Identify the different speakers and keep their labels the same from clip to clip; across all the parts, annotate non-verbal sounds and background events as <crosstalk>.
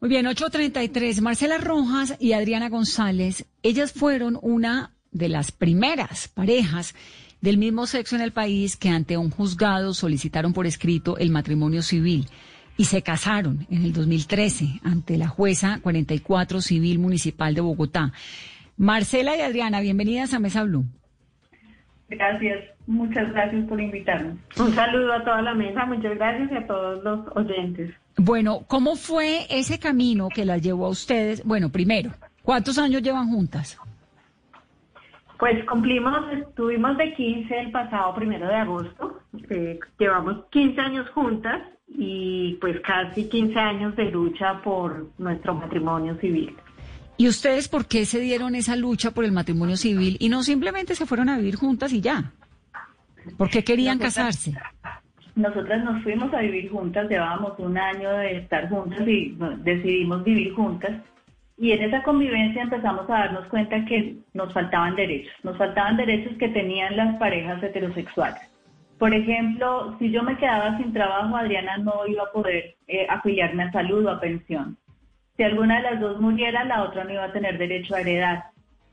Speaker 1: Muy bien, 8.33. Marcela Rojas y Adriana González, ellas fueron una de las primeras parejas del mismo sexo en el país que ante un juzgado solicitaron por escrito el matrimonio civil y se casaron en el 2013 ante la jueza 44 Civil Municipal de Bogotá. Marcela y Adriana, bienvenidas a Mesa Blue.
Speaker 2: Gracias, muchas gracias por invitarnos. Un saludo a toda la mesa, muchas gracias y a todos los oyentes.
Speaker 1: Bueno, ¿cómo fue ese camino que las llevó a ustedes? Bueno, primero, ¿cuántos años llevan juntas?
Speaker 2: Pues cumplimos, estuvimos de 15 el pasado primero de agosto, eh, llevamos 15 años juntas y pues casi 15 años de lucha por nuestro matrimonio civil.
Speaker 1: ¿Y ustedes por qué se dieron esa lucha por el matrimonio civil y no simplemente se fueron a vivir juntas y ya? ¿Por qué querían casarse?
Speaker 2: Nosotras nos fuimos a vivir juntas, llevábamos un año de estar juntas y decidimos vivir juntas. Y en esa convivencia empezamos a darnos cuenta que nos faltaban derechos, nos faltaban derechos que tenían las parejas heterosexuales. Por ejemplo, si yo me quedaba sin trabajo, Adriana no iba a poder eh, afiliarme a salud o a pensión. Si alguna de las dos muriera, la otra no iba a tener derecho a heredar.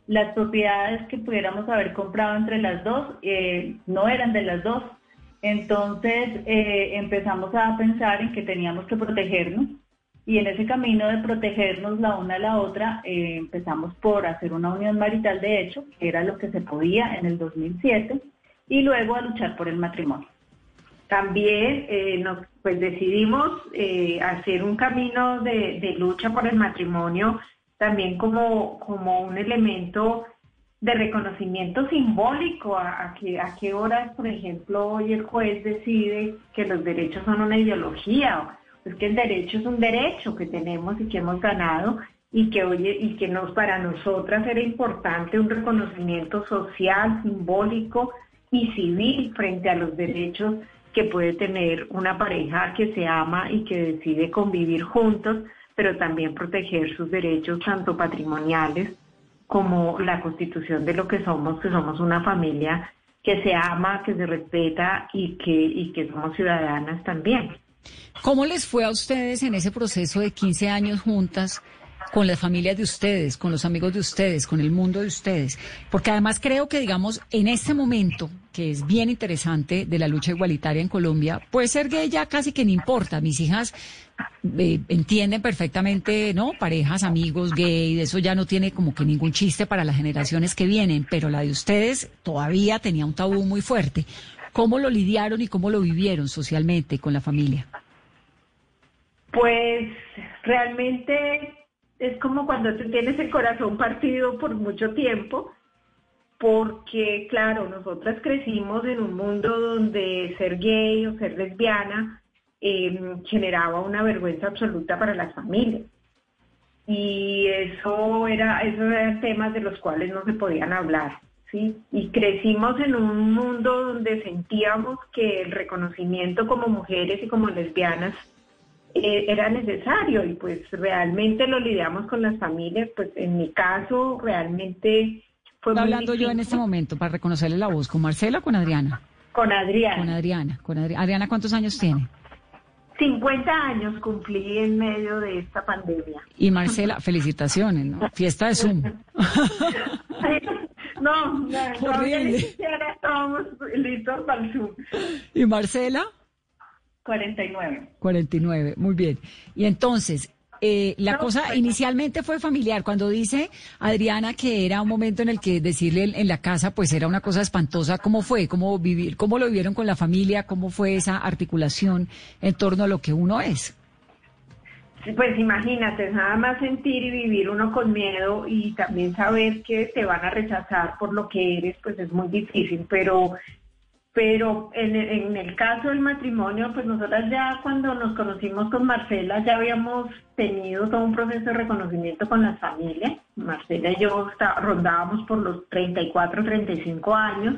Speaker 2: Las propiedades que pudiéramos haber comprado entre las dos eh, no eran de las dos, entonces eh, empezamos a pensar en que teníamos que protegernos y en ese camino de protegernos la una a la otra eh, empezamos por hacer una unión marital de hecho, que era lo que se podía en el 2007, y luego a luchar por el matrimonio.
Speaker 3: También eh, nos, pues decidimos hacer un camino de, de, lucha por el matrimonio también como, como un elemento de reconocimiento simbólico a, que, a qué horas, por ejemplo, hoy el juez decide que los derechos son una ideología, es que el derecho es un derecho que tenemos y que hemos ganado y que oye y que nos para nosotras era importante un reconocimiento social, simbólico y civil frente a los derechos que puede tener una pareja que se ama y que decide convivir juntos, pero también proteger sus derechos tanto patrimoniales como la constitución de lo que somos, que somos una familia que se ama, que se respeta y que, y que somos ciudadanas también.
Speaker 1: ¿Cómo les fue a ustedes en ese proceso de 15 años juntas? Con las familias de ustedes, con los amigos de ustedes, con el mundo de ustedes. Porque además creo que, digamos, en este momento, que es bien interesante de la lucha igualitaria en Colombia, puede ser gay ya casi que no importa. Mis hijas eh, entienden perfectamente, ¿no? Parejas, amigos, gay, eso ya no tiene como que ningún chiste para las generaciones que vienen, pero la de ustedes todavía tenía un tabú muy fuerte. ¿Cómo lo lidiaron y cómo lo vivieron socialmente con la familia?
Speaker 3: Pues realmente es como cuando tú tienes el corazón partido por mucho tiempo, porque claro, nosotras crecimos en un mundo donde ser gay o ser lesbiana Em, generaba una vergüenza absoluta para las familias. Y eso era, esos eran temas de los cuales no se podían hablar. ¿sí? Y crecimos en un mundo donde sentíamos que el reconocimiento como mujeres y como lesbianas eh, era necesario y pues realmente lo lidiamos con las familias, pues en mi caso realmente
Speaker 1: fue... Estoy hablando yo en este momento para reconocerle la voz, ¿con Marcela o con Adriana?
Speaker 3: Con Adriana.
Speaker 1: Con Adriana, con Adriana. Adriana, ¿cuántos años tiene?
Speaker 3: 50 años cumplí en medio de esta pandemia.
Speaker 1: Y Marcela, <laughs> felicitaciones, ¿no? Fiesta de Zoom. <laughs>
Speaker 3: no, no, estábamos listos para el Zoom.
Speaker 1: ¿Y Marcela?
Speaker 2: 49.
Speaker 1: 49, muy bien. Y entonces, eh, la cosa pues, inicialmente fue familiar. Cuando dice Adriana que era un momento en el que decirle en la casa, pues era una cosa espantosa. ¿Cómo fue? ¿Cómo vivir? ¿Cómo lo vivieron con la familia? ¿Cómo fue esa articulación en torno a lo que uno es?
Speaker 3: Pues imagínate, nada más sentir y vivir uno con miedo y también saber que te van a rechazar por lo que eres, pues es muy difícil, pero pero en, el caso del matrimonio, pues nosotras ya cuando nos conocimos con Marcela ya habíamos tenido todo un proceso de reconocimiento con las familias. Marcela y yo rondábamos por los 34, 35 años,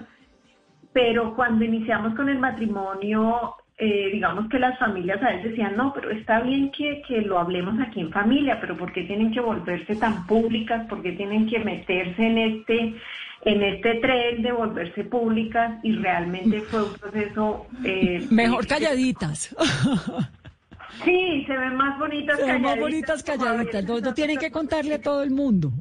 Speaker 3: pero cuando iniciamos con el matrimonio, eh, digamos que las familias a veces decían, no, pero está bien que, que lo hablemos aquí en familia, pero ¿por qué tienen que volverse tan públicas? ¿Por qué tienen que meterse en este en este tren de volverse públicas y realmente fue un proceso...
Speaker 1: Eh, <laughs> Mejor calladitas.
Speaker 3: Sí, se ven más bonitas
Speaker 1: Se ven
Speaker 3: calladitas.
Speaker 1: más bonitas calladitas. No, no tienen que contarle a todo el mundo.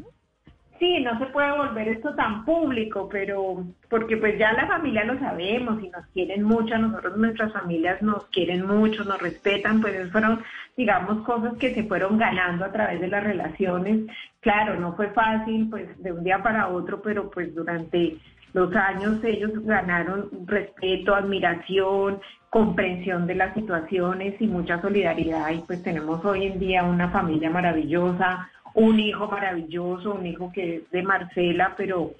Speaker 3: Sí, no se puede volver esto tan público, pero porque pues ya la familia lo sabemos y nos quieren mucho, nosotros nuestras familias nos quieren mucho, nos respetan, pues esas fueron, digamos, cosas que se fueron ganando a través de las relaciones. Claro, no fue fácil, pues de un día para otro, pero pues durante los años ellos ganaron respeto, admiración, comprensión de las situaciones y mucha solidaridad y pues tenemos hoy en día una familia maravillosa, un hijo maravilloso, un hijo que es de Marcela, pero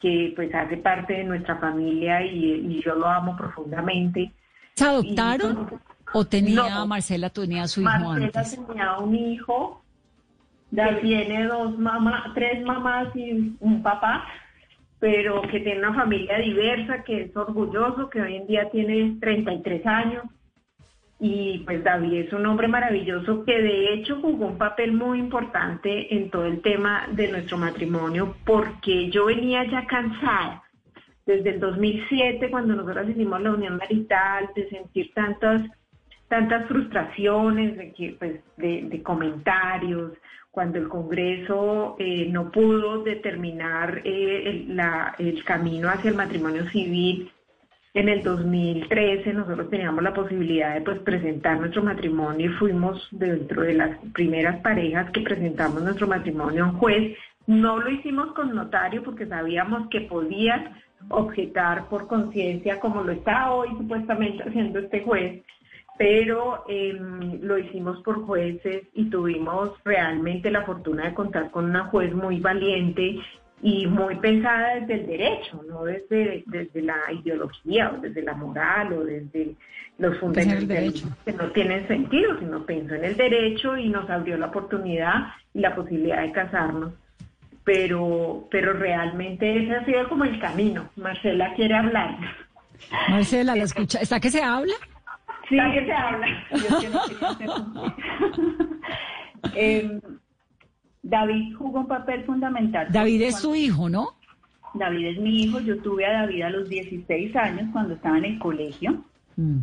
Speaker 3: que pues hace parte de nuestra familia y, y yo lo amo profundamente.
Speaker 1: ¿Se adoptaron?
Speaker 3: Y-
Speaker 1: ¿O tenía,
Speaker 3: No.
Speaker 1: Marcela tenía su hijo
Speaker 3: Marcela
Speaker 1: antes?
Speaker 3: tenía un hijo que tiene dos mamás, tres mamás y un papá, pero que tiene una familia diversa, que es orgulloso, que hoy en día tiene 33 años. Y pues David es un hombre maravilloso que de hecho jugó un papel muy importante en todo el tema de nuestro matrimonio porque yo venía ya cansada. Desde el 2007 cuando nosotros hicimos la unión marital de sentir tantas tantas frustraciones de que pues de, comentarios cuando el Congreso eh, no pudo determinar eh, el camino hacia el matrimonio civil en el 2013 nosotros teníamos la posibilidad de pues presentar nuestro matrimonio y fuimos dentro de las primeras parejas que presentamos nuestro matrimonio a un juez. No lo hicimos con notario porque sabíamos que podías objetar por conciencia como lo está hoy supuestamente haciendo este juez, pero em, lo hicimos por jueces y tuvimos realmente la fortuna de contar con una juez muy valiente y muy pensada desde el derecho, no desde, desde la ideología o desde la moral o desde los fundamentalismos que no tienen sentido, sino pensó en el derecho y nos abrió la oportunidad y la posibilidad de casarnos. Pero, pero realmente ese ha sido como el camino. Marcela quiere hablar.
Speaker 1: Marcela, ¿la escucha? ¿Está que se habla?
Speaker 2: Sí,
Speaker 3: ¿Está que se habla?
Speaker 2: Yo que no interrumpir. Em, <laughs> David jugó un papel fundamental.
Speaker 1: David es su hijo, ¿no?
Speaker 2: David es mi hijo. Yo tuve a David a los 16 años cuando estaba en el colegio.
Speaker 1: Mm.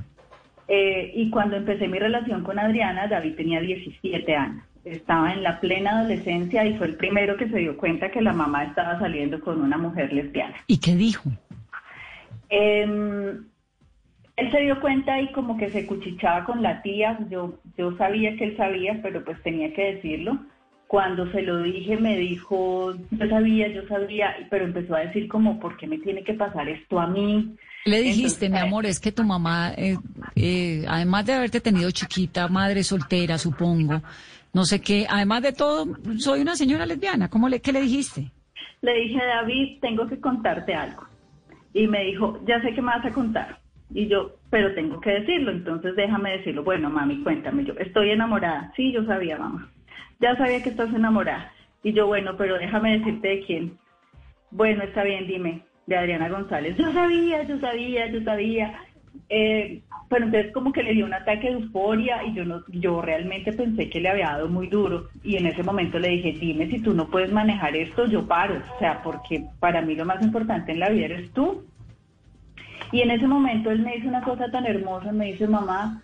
Speaker 2: Eh, y cuando empecé mi relación con Adriana, David tenía 17 años. Estaba en la plena adolescencia y fue el primero que se dio cuenta que la mamá estaba saliendo con una mujer lesbiana.
Speaker 1: ¿Y qué dijo?
Speaker 2: Em, él se dio cuenta y como que se cuchichaba con la tía. Yo, yo sabía que él sabía, pero pues tenía que decirlo. Cuando se lo dije, me dijo, yo sabía, yo sabía, pero empezó a decir como, ¿por qué me tiene que pasar esto a mí?
Speaker 1: Le dijiste,
Speaker 2: Entonces,
Speaker 1: mi amor, es que tu mamá, eh, eh, además de haberte tenido chiquita, madre soltera, supongo, no sé qué, además de todo, soy una señora lesbiana. ¿Cómo le, qué le dijiste?
Speaker 2: Le dije, David, tengo que contarte algo. Y me dijo, ya sé que me vas a contar. Y yo, pero tengo que decirlo, entonces déjame decirlo. Bueno, mami, cuéntame. Yo, estoy enamorada. Sí, yo sabía, mamá. Ya sabía que estás enamorada. Y yo, bueno, pero déjame decirte de quién. Bueno, está bien, dime. De Adriana González. Yo sabía, yo sabía, yo sabía. Eh, pero entonces como que le dio un ataque de euforia y yo no, yo realmente pensé que le había dado muy duro y en ese momento le dije, dime si tú no puedes manejar esto, yo paro, o sea, porque para mí lo más importante en la vida eres tú. Y en ese momento él me dice una cosa tan hermosa, me dice, mamá,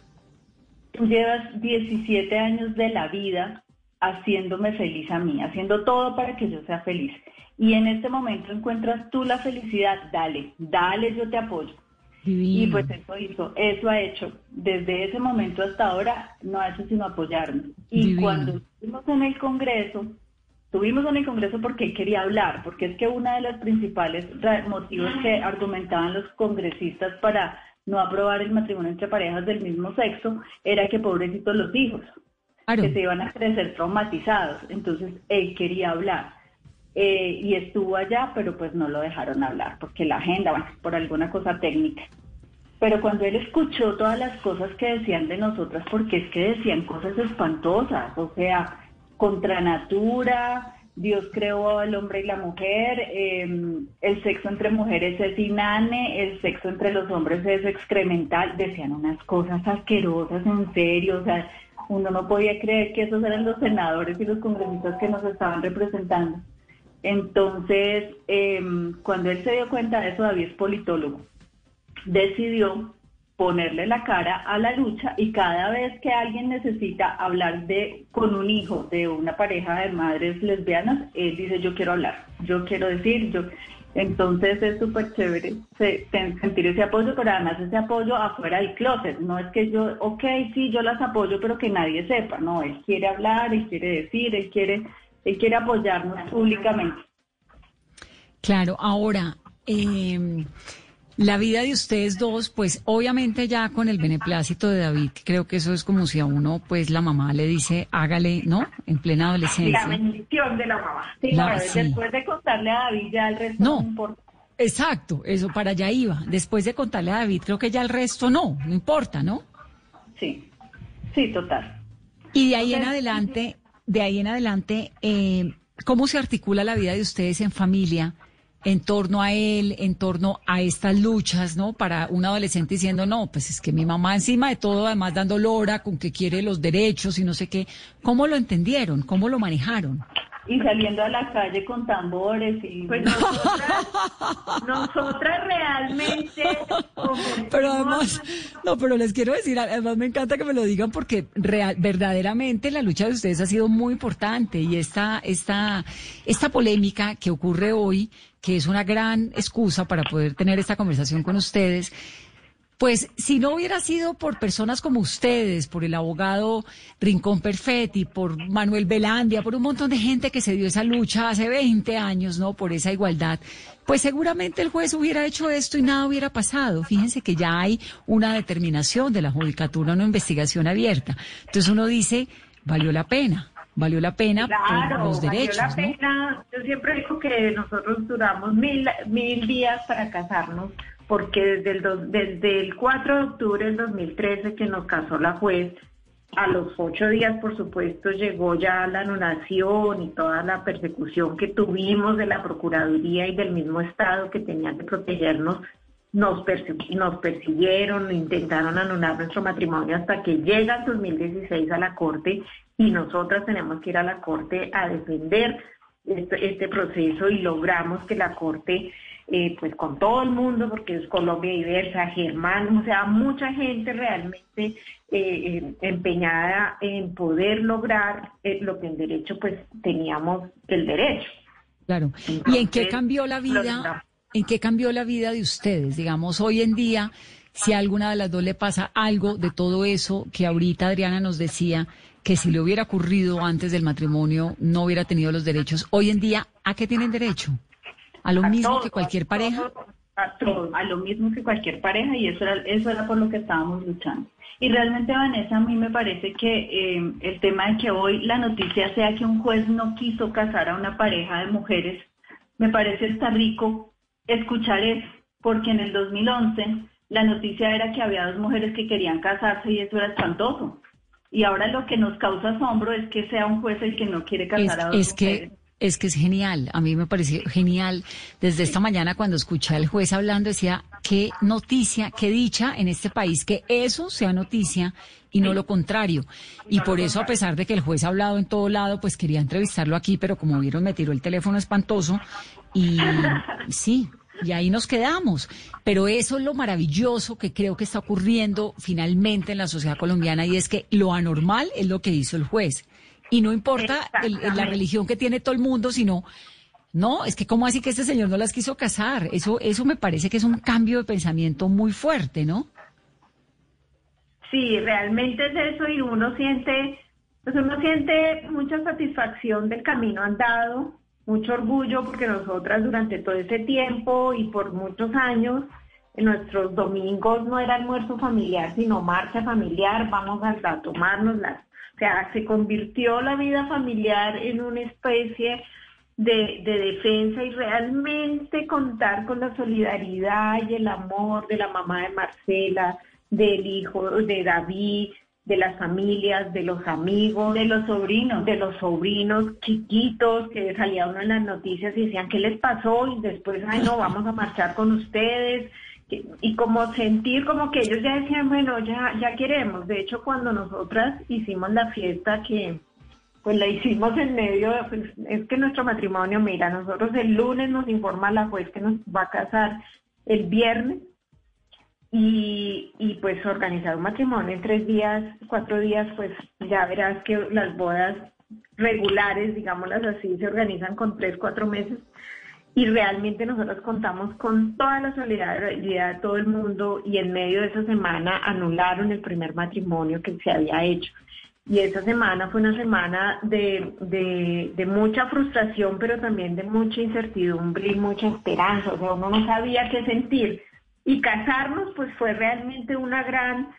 Speaker 2: tú llevas 17 años de la vida haciéndome feliz a mí, haciendo todo para que yo sea feliz. Y en este momento encuentras tú la felicidad, dale, dale, yo te apoyo. Y pues eso hizo, eso ha hecho. Desde ese momento hasta ahora no ha hecho sino apoyarnos. Y
Speaker 1: Divino.
Speaker 2: cuando estuvimos en el Congreso, estuvimos en el Congreso porque él quería hablar, porque es que uno de los principales motivos que argumentaban los congresistas para no aprobar el matrimonio entre parejas del mismo sexo era que pobrecitos los hijos, Que se iban a crecer traumatizados. Entonces él quería hablar. Eh, y estuvo allá, pero pues no lo dejaron hablar, porque la agenda, por alguna cosa técnica. Pero cuando él escuchó todas las cosas que decían de nosotras, porque es que decían cosas espantosas, o sea, contra natura, Dios creó al hombre y la mujer, eh, el sexo entre mujeres es inane, el sexo entre los hombres es excremental, decían unas cosas asquerosas, en serio, o sea, uno no podía creer que esos eran los senadores y los congresistas que nos estaban representando. Entonces, eh, cuando él se dio cuenta de eso, David es politólogo, decidió ponerle la cara a la lucha y cada vez que alguien necesita hablar de con un hijo de una pareja de madres lesbianas, él dice yo quiero hablar, yo quiero decir, yo entonces es súper chévere sentir ese apoyo, pero además ese apoyo afuera del closet. No es que yo, ok, sí, yo las apoyo, pero que nadie sepa. No, él quiere hablar, él quiere decir, él quiere, él quiere apoyarnos públicamente.
Speaker 1: Claro, ahora, eh, la vida de ustedes dos, pues obviamente ya con el beneplácito de David, creo que eso es como si a uno, pues la mamá le dice, hágale, ¿no? En plena adolescencia.
Speaker 3: La bendición de la mamá.
Speaker 2: Después de contarle a David ya el resto no, importa.
Speaker 1: Exacto, eso para allá iba. Después de contarle a David, creo que ya el resto no, no importa, ¿no?
Speaker 2: Sí, sí, total.
Speaker 1: Y de ahí en adelante, de ahí en adelante, eh, ¿cómo se articula la vida de ustedes en familia? En torno a él, en torno a estas luchas, ¿no? Para un adolescente diciendo, no, pues es que mi mamá encima de todo, además dando lora con que quiere los derechos y no sé qué. ¿Cómo lo entendieron? ¿Cómo lo manejaron?
Speaker 2: Y saliendo a la calle con tambores y
Speaker 3: pues nosotras, nosotras realmente
Speaker 1: pero además no pero les quiero decir además me encanta que me lo digan porque real, verdaderamente la lucha de ustedes ha sido muy importante y esta esta esta polémica que ocurre hoy que es una gran excusa para poder tener esta conversación con ustedes pues si no hubiera sido por personas como ustedes, por el abogado Rincón Perfetti, por Manuel Velandia, por un montón de gente que se dio esa lucha hace 20 años, ¿no? Por esa igualdad, pues seguramente el juez hubiera hecho esto y nada hubiera pasado. Fíjense que ya hay una determinación de la judicatura, una investigación abierta. Entonces uno dice, valió la pena. Valió la pena por los derechos.
Speaker 3: Valió la pena. Yo siempre digo que nosotros duramos mil, mil días para casarnos porque desde el, el 4 de octubre del 2013 que nos casó la juez, a los ocho días, por supuesto, llegó ya la anulación y toda la persecución que tuvimos de la Procuraduría y del mismo Estado que tenían que protegernos. Nos, nos persiguieron, intentaron anular nuestro matrimonio hasta que llega el 2016 a la Corte y nosotras tenemos que ir a la Corte a defender este, este proceso y logramos que la Corte eh, pues con todo el mundo, porque es Colombia diversa, Germán, o sea, mucha gente realmente eh, eh, empeñada en poder lograr lo que en derecho pues teníamos el derecho.
Speaker 1: Claro. ¿Y en qué cambió la vida? ¿En qué cambió la vida de ustedes? Digamos, hoy en día, si a alguna de las dos le pasa algo de todo eso que ahorita Adriana nos decía, que si le hubiera ocurrido antes del matrimonio no hubiera tenido los derechos, hoy en día, ¿a qué tienen derecho? A lo mismo que cualquier pareja.
Speaker 2: a, lo mismo que cualquier pareja y eso era, eso era por lo que estábamos luchando. Y realmente, Vanessa, a mí me parece que eh, el tema de que hoy la noticia sea que un juez no quiso casar a una pareja de mujeres, me parece está rico escuchar eso, porque en el 2011 la noticia era que había dos mujeres que querían casarse y eso era espantoso. Y ahora lo que nos causa asombro es que sea un juez el que no quiere casar a dos
Speaker 1: es Que es que es genial. A mí me pareció genial. Desde esta mañana cuando escuché al juez hablando decía, qué noticia, qué dicha en este país que eso sea noticia y no lo contrario. Y por eso, a pesar de que el juez ha hablado en todo lado, pues quería entrevistarlo aquí, pero como vieron, me tiró el teléfono espantoso y <laughs> sí, y ahí nos quedamos. Pero eso es lo maravilloso que creo que está ocurriendo finalmente en la sociedad colombiana y es que lo anormal es lo que hizo el juez. Y no importa la religión que tiene todo el mundo, sino, no, es que cómo así que este señor no las quiso casar. Eso, eso me parece que es un cambio de pensamiento muy fuerte, ¿no?
Speaker 3: Sí, realmente es eso y uno siente, pues uno siente mucha satisfacción del camino andado, mucho orgullo porque nosotras durante todo ese tiempo y por muchos años en nuestros domingos no era almuerzo familiar, sino marcha familiar, vamos a tomarnos las sea, se convirtió la vida familiar en una especie de, defensa y realmente contar con la solidaridad y el amor de la mamá de Marcela, del hijo de David, de las familias, de los amigos,
Speaker 2: de los sobrinos,
Speaker 3: de los sobrinos chiquitos que salía uno en las noticias y decían, ¿qué les pasó? Y después, ay, no, vamos a marchar con ustedes y como sentir como que ellos ya decían, bueno, ya, ya queremos. De hecho, cuando nosotras hicimos la fiesta que pues la hicimos en medio, pues, es que nuestro matrimonio, mira, nosotros el lunes nos informa la juez que nos va a casar el viernes y, y pues organizar un matrimonio en tres días, cuatro días, pues ya verás que las bodas regulares, digámoslas así, se organizan con tres, cuatro meses y realmente nosotros contamos con toda la solidaridad de todo el mundo y en medio de esa semana anularon el primer matrimonio que se había hecho. Y esa semana fue una semana de, de, de, mucha frustración, pero también de mucha incertidumbre y mucha esperanza. O sea, uno no sabía qué sentir. Y casarnos, pues fue realmente una gran,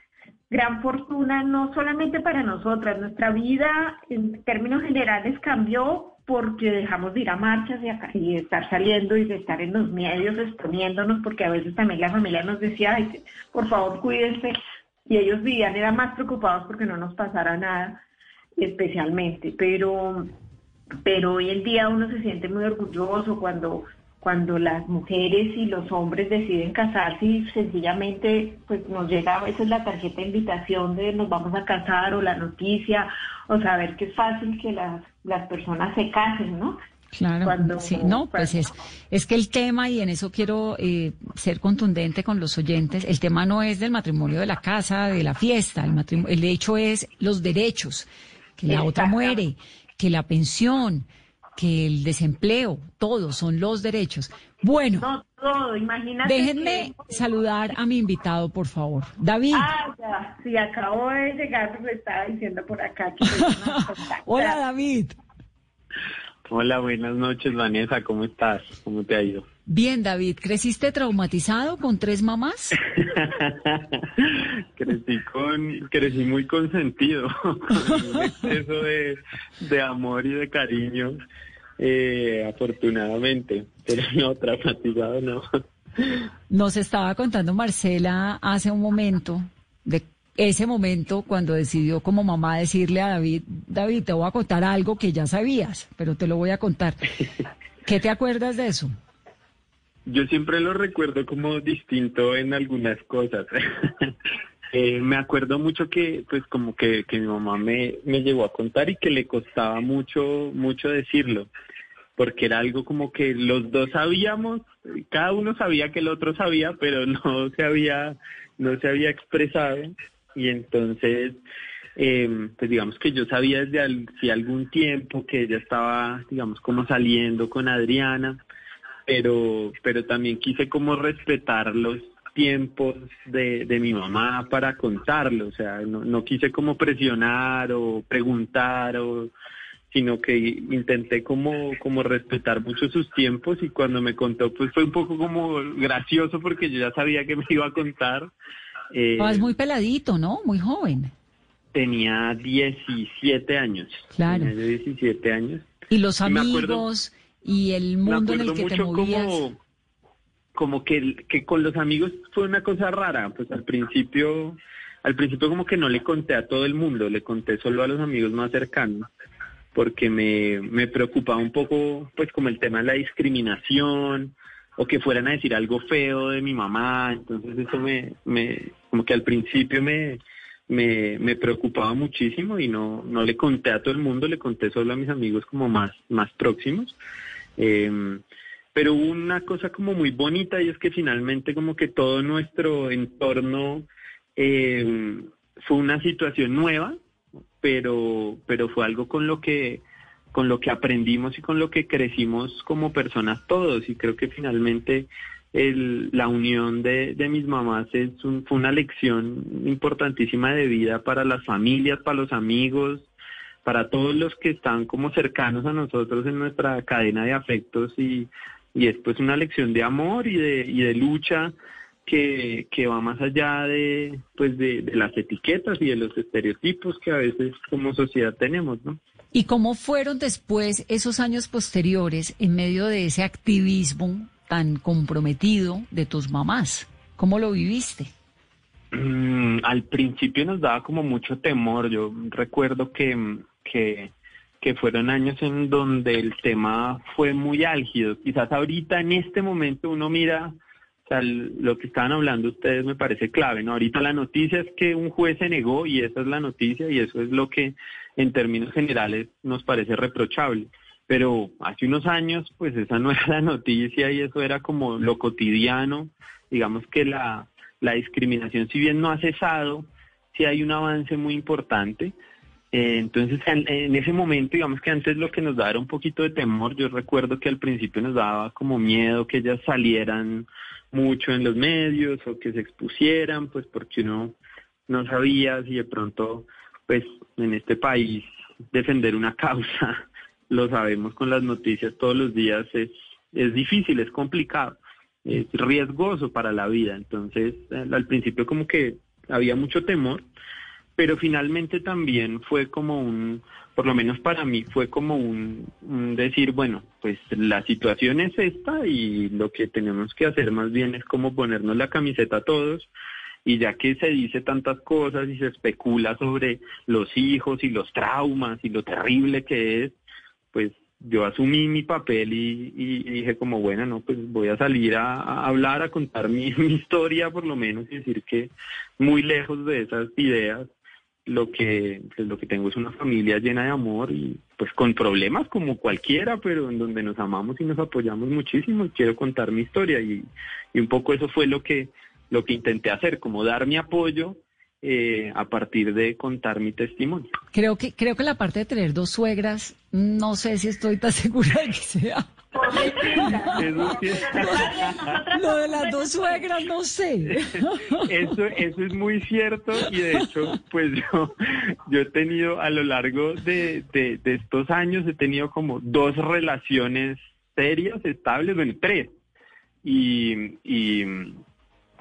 Speaker 3: gran fortuna, no solamente para nosotras. Nuestra vida, en términos generales, cambió porque dejamos de ir a marchas y, y estar saliendo y de estar en los medios exponiéndonos, porque a veces también la familia nos decía, Ay, por favor cuídense, y ellos vivían, eran más preocupados porque no nos pasara nada especialmente, pero, pero hoy en día uno se siente muy orgulloso cuando cuando las mujeres y los hombres deciden casarse y sencillamente pues nos llega a veces la tarjeta de invitación de nos vamos a casar o la noticia o saber que es fácil que las, las personas se casen, ¿no?
Speaker 1: Claro, sí, no, pues es, es que el tema, y en eso quiero eh, ser contundente con los oyentes, el tema no es del matrimonio de la casa, de la fiesta, el, matrimonio, el hecho es los derechos, que la otra muere, que la pensión, que el desempleo, todos son los derechos. Bueno,
Speaker 3: no, todo, imagínate
Speaker 1: déjenme saludar a mi invitado, por favor. David.
Speaker 3: Ah, ya, sí, acabo de llegar, me estaba diciendo por acá. Que <laughs>
Speaker 1: Hola, David.
Speaker 4: Hola, buenas noches, Vanessa, ¿cómo estás? ¿Cómo te ha ido?
Speaker 1: Bien, David, ¿creciste traumatizado con tres mamás? <laughs>
Speaker 4: crecí con, crecí muy consentido, con <laughs> un exceso de, amor y de cariño, eh, afortunadamente, pero no, traumatizado no.
Speaker 1: Nos estaba contando Marcela hace un momento de ese momento cuando decidió como mamá decirle a David, David, te voy a contar algo que ya sabías, pero te lo voy a contar. ¿Qué te acuerdas de eso?
Speaker 4: Yo siempre lo recuerdo como distinto en algunas cosas. <laughs> eh, me acuerdo mucho que, pues, como que, que mi mamá me, me llegó a contar y que le costaba mucho, mucho decirlo, porque era algo como que los dos sabíamos, cada uno sabía que el otro sabía, pero <laughs> no se había, no se había expresado y entonces, eh, pues digamos que yo sabía desde algún tiempo que ella estaba, digamos, como saliendo con Adriana pero, pero también quise como respetar los tiempos de, de mi mamá para contarlo, o sea, no, no quise como presionar o preguntar o sino que intenté como, como respetar mucho sus tiempos y cuando me contó pues fue un poco como gracioso porque yo ya sabía que me iba a contar.
Speaker 1: Eh, es muy peladito, ¿no? Muy joven.
Speaker 4: Tenía 17 años.
Speaker 1: Claro.
Speaker 4: Tenía 17 años.
Speaker 1: Y los amigos, y el mundo en el que te movías.
Speaker 4: Como, como que, que con los amigos fue una cosa rara, pues al principio, al principio como que no le conté a todo el mundo, le conté solo a los amigos más cercanos, porque me, me preocupaba un poco, pues como el tema de la discriminación, o que fueran a decir algo feo de mi mamá, entonces eso me, me como que al principio me, me, me preocupaba muchísimo y no, no le conté a todo el mundo, le conté solo a mis amigos como más, más próximos. Eh, pero una cosa como muy bonita y es que finalmente como que todo nuestro entorno eh, fue una situación nueva, pero, pero fue algo con lo que con lo que aprendimos y con lo que crecimos como personas todos. Y creo que finalmente el, la unión de, de mis mamás es fue una lección importantísima de vida para las familias, para los amigos, para todos los que están como cercanos a nosotros en nuestra cadena de afectos y, y es pues una lección de amor y de, y de lucha que, que va más allá de, pues de, de las etiquetas y de los estereotipos que a veces como sociedad tenemos, ¿no?
Speaker 1: ¿Y cómo fueron después esos años posteriores en medio de ese activismo tan comprometido de tus mamás? ¿Cómo lo viviste?
Speaker 4: Mm, al principio nos daba como mucho temor. Yo recuerdo que que, fueron años en donde el tema fue muy álgido. Quizás ahorita en este momento uno mira, lo que estaban hablando ustedes me parece clave, ¿no? Ahorita la noticia es que un juez se negó y esa es la noticia y eso es lo que en términos generales nos parece reprochable. Pero hace unos años, pues esa no <laughs> era la noticia y eso era como lo cotidiano. Digamos que la, la discriminación, si bien no ha cesado, sí hay un avance muy importante. Eh, entonces, en, ese momento, digamos que antes lo que nos daba era un poquito de temor. Yo recuerdo que al principio nos daba como miedo que ellas salieran mucho en los medios o que se expusieran, pues porque uno no sabía si de pronto, pues en este país, defender una <laughs> causa, lo sabemos con las noticias todos los días, es, es difícil, es complicado, es riesgoso para la vida. Entonces, al principio como que había mucho temor pero finalmente también fue como un, por lo menos para mí, fue como un, decir, bueno, pues la situación es esta y lo que tenemos que hacer más bien es como ponernos la camiseta a todos. Y ya que se dice tantas cosas y se especula sobre los hijos y los traumas y lo terrible que es, pues yo asumí mi papel y, dije como, bueno, no, pues voy a salir a, hablar, a contar mi, <laughs> mi, historia por lo menos y decir que muy lejos de esas ideas lo que pues, lo que tengo es una familia llena de amor y pues con problemas como cualquiera, pero en donde nos amamos y nos apoyamos muchísimo y quiero contar mi historia y, y un poco eso fue lo que lo que intenté hacer, como dar mi apoyo eh, a partir de contar mi testimonio.
Speaker 1: Creo que creo que la parte de tener dos suegras, no sé si estoy tan <laughs> segura de que sea lo de las dos suegras, no sé.
Speaker 4: Eso, eso es muy cierto y de hecho, pues yo, yo he tenido a lo largo de, de, estos años, he tenido como dos relaciones serias, estables, bueno, tres. Y, y,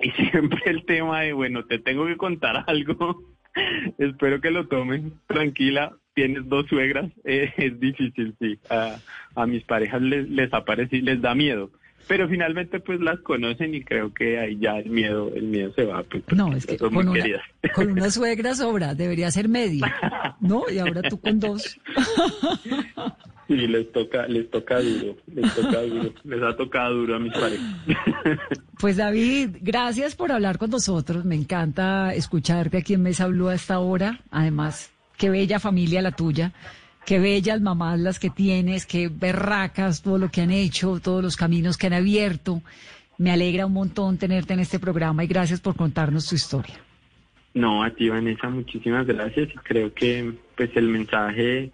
Speaker 4: y siempre el tema de, bueno, te tengo que contar algo, <laughs> espero que lo tomen tranquila, tienes dos suegras, <laughs> eh, es difícil, sí. A, a mis parejas les, les aparece, les da miedo. Pero finalmente pues las conocen y creo que ahí ya el miedo, el miedo se va. Pues,
Speaker 1: no, es que con una, con una, <laughs> suegra sobra, debería ser medio, ¿no? Y ahora tú con dos. <laughs>
Speaker 4: Sí, les toca, les toca duro, les toca duro, les ha tocado duro a mis parejas.
Speaker 1: Pues David, gracias por hablar con nosotros, me encanta escucharte aquí en Mesa Blue a esta hora, además qué bella familia la tuya, qué bellas mamás las que tienes, qué berracas todo lo que han hecho, todos los caminos que han abierto. Me alegra un montón tenerte en este programa y gracias por contarnos tu historia.
Speaker 4: No, a ti Vanessa, muchísimas gracias creo que pues el mensaje,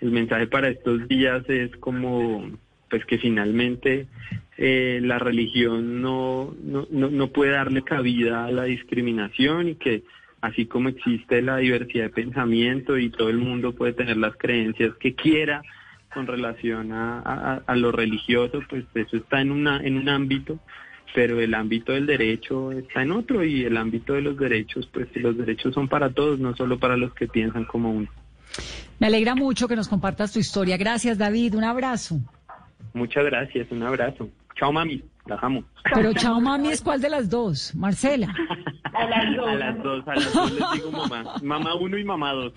Speaker 4: el mensaje para estos días es como pues que finalmente eh, la religión no, no, no puede darle cabida a la discriminación y que así como existe la diversidad de pensamiento y todo el mundo puede tener las creencias que quiera con relación a, lo religioso, pues eso está en, una, en un ámbito, pero el ámbito del derecho está en otro y el ámbito de los derechos, pues los derechos son para todos, no solo para los que piensan como uno.
Speaker 1: Me alegra mucho que nos compartas tu historia. Gracias, David. Un abrazo.
Speaker 4: Muchas gracias. Un abrazo. Chao, mami. Amo.
Speaker 1: Pero chao, mami, ¿es cuál de las dos? Marcela.
Speaker 2: A las dos.
Speaker 4: A las dos, a las dos les digo mamá. Mamá uno y mamá dos.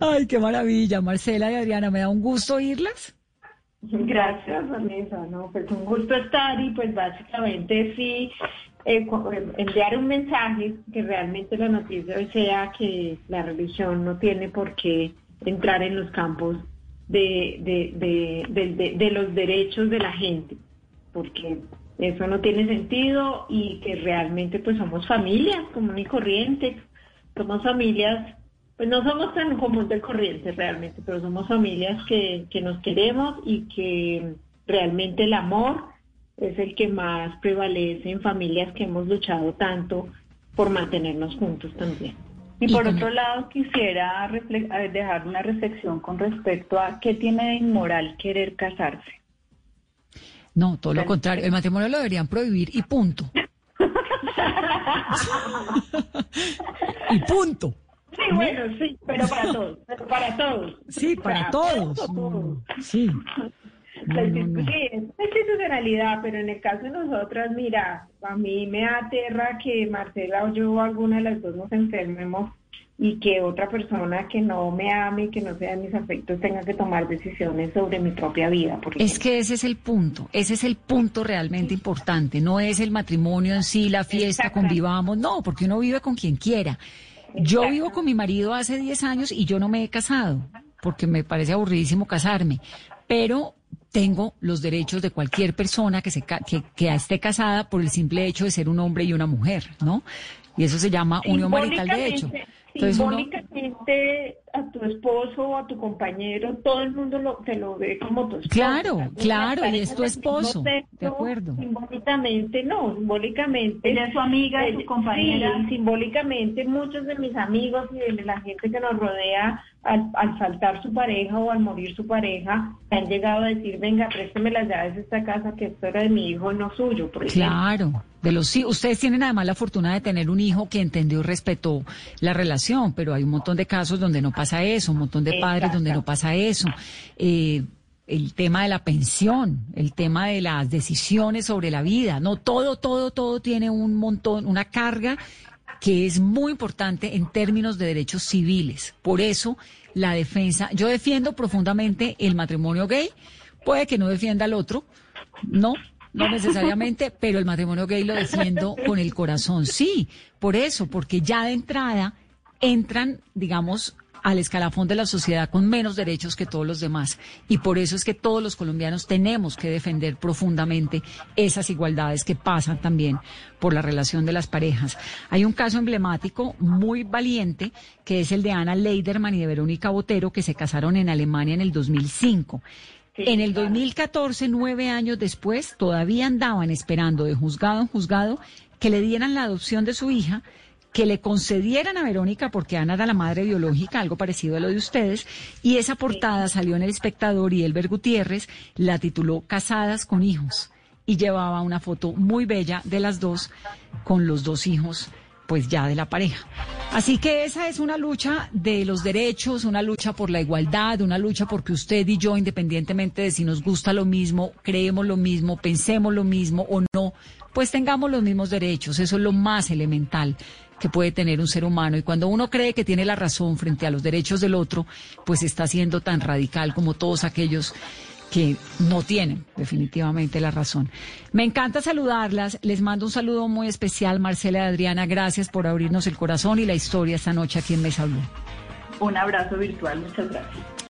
Speaker 1: Ay, qué maravilla, Marcela y Adriana, me da un gusto oírlas.
Speaker 3: Gracias, Vanessa, no, pues un gusto estar y pues básicamente sí eh, enviar un mensaje que realmente la noticia sea que la religión no tiene por qué entrar en los campos de, de, de, de, los derechos de la gente, porque eso no tiene sentido y que realmente pues somos familias común y corriente, somos familias, pues no somos tan común de corriente realmente, pero somos familias que, que nos queremos y que realmente el amor es el que más prevalece en familias que hemos luchado tanto por mantenernos juntos también.
Speaker 2: Y por otro lado, quisiera dejar una reflexión con respecto a qué tiene de inmoral querer casarse.
Speaker 1: No, todo lo contrario. El matrimonio lo deberían prohibir y punto. <laughs> y punto.
Speaker 3: Sí, bueno, sí, pero para todos, pero para todos.
Speaker 1: Sí, para, todos. sí.
Speaker 3: La institucionalidad, pero en el caso de nosotras, mira, a mí me aterra que Marcela o yo o alguna de las dos nos enfermemos y que otra persona que no me ame y que no sea de mis afectos tenga que tomar decisiones sobre mi propia vida.
Speaker 1: Es que ese es el punto, ese es el punto realmente importante, no es el matrimonio en sí, la fiesta, convivamos, no, porque uno vive con quien quiera. Yo vivo con mi marido hace 10 años y yo no me he casado, porque me parece aburridísimo casarme, pero tengo los derechos de cualquier persona que, se, que, que esté casada por el simple hecho de ser un hombre y una mujer, ¿no? Y eso se llama unión marital de hecho.
Speaker 3: simbólicamente a tu esposo o a tu compañero, todo el mundo lo, te lo ve como tu esposo.
Speaker 1: Claro, claro, y es tu esposo. de acuerdo.
Speaker 3: Simbólicamente no, simbólicamente.
Speaker 2: Ella es su amiga, es su compañera.
Speaker 3: Sí, simbólicamente muchos de mis amigos y de la gente que nos rodea al, al, faltar su pareja o al morir su pareja, han llegado a decir, venga, présteme las llaves de esta casa que esto era de mi hijo, no suyo.
Speaker 1: Claro, de los sí, ustedes tienen además la fortuna de tener un hijo que entendió y respetó la relación, pero hay un montón de casos donde no pasa eso, un montón de padres donde no pasa eso. Eh, el tema de la pensión, el tema de las decisiones sobre la vida, no todo, todo, todo tiene un montón, una carga que es muy importante en términos de derechos civiles. Por eso, la defensa, yo defiendo profundamente el matrimonio gay, puede que no defienda al otro, no, no necesariamente, <laughs> pero el matrimonio gay lo defiendo con el corazón, sí, por eso, porque ya de entrada entran, digamos, al escalafón de la sociedad con menos derechos que todos los demás. Y por eso es que todos los colombianos tenemos que defender profundamente esas igualdades que pasan también por la relación de las parejas. Hay un caso emblemático muy valiente que es el de Ana Leiderman y de Verónica Botero que se casaron en Alemania en el 2005. en el 2014, nueve años después, todavía andaban esperando de juzgado en juzgado que le dieran la adopción de su hija que le concedieran a Verónica, porque Ana era la madre biológica, algo parecido a lo de ustedes, y esa portada salió en El Espectador y Elber Gutiérrez la tituló Casadas con hijos y llevaba una foto muy bella de las dos con los dos hijos pues ya de la pareja. Así que esa es una lucha de los derechos, una lucha por la igualdad, una lucha porque usted y yo, independientemente de si nos gusta lo mismo, creemos lo mismo, pensemos lo mismo o no, pues tengamos los mismos derechos. Eso es lo más elemental que puede tener un ser humano. Y cuando uno cree que tiene la razón frente a los derechos del otro, pues está siendo tan radical como todos aquellos que no tienen definitivamente la razón. Me encanta saludarlas. Les mando un saludo muy especial, Marcela y Adriana. Gracias por abrirnos el corazón y la historia esta noche aquí en Mesa Blue.
Speaker 2: Un abrazo virtual. Muchas gracias.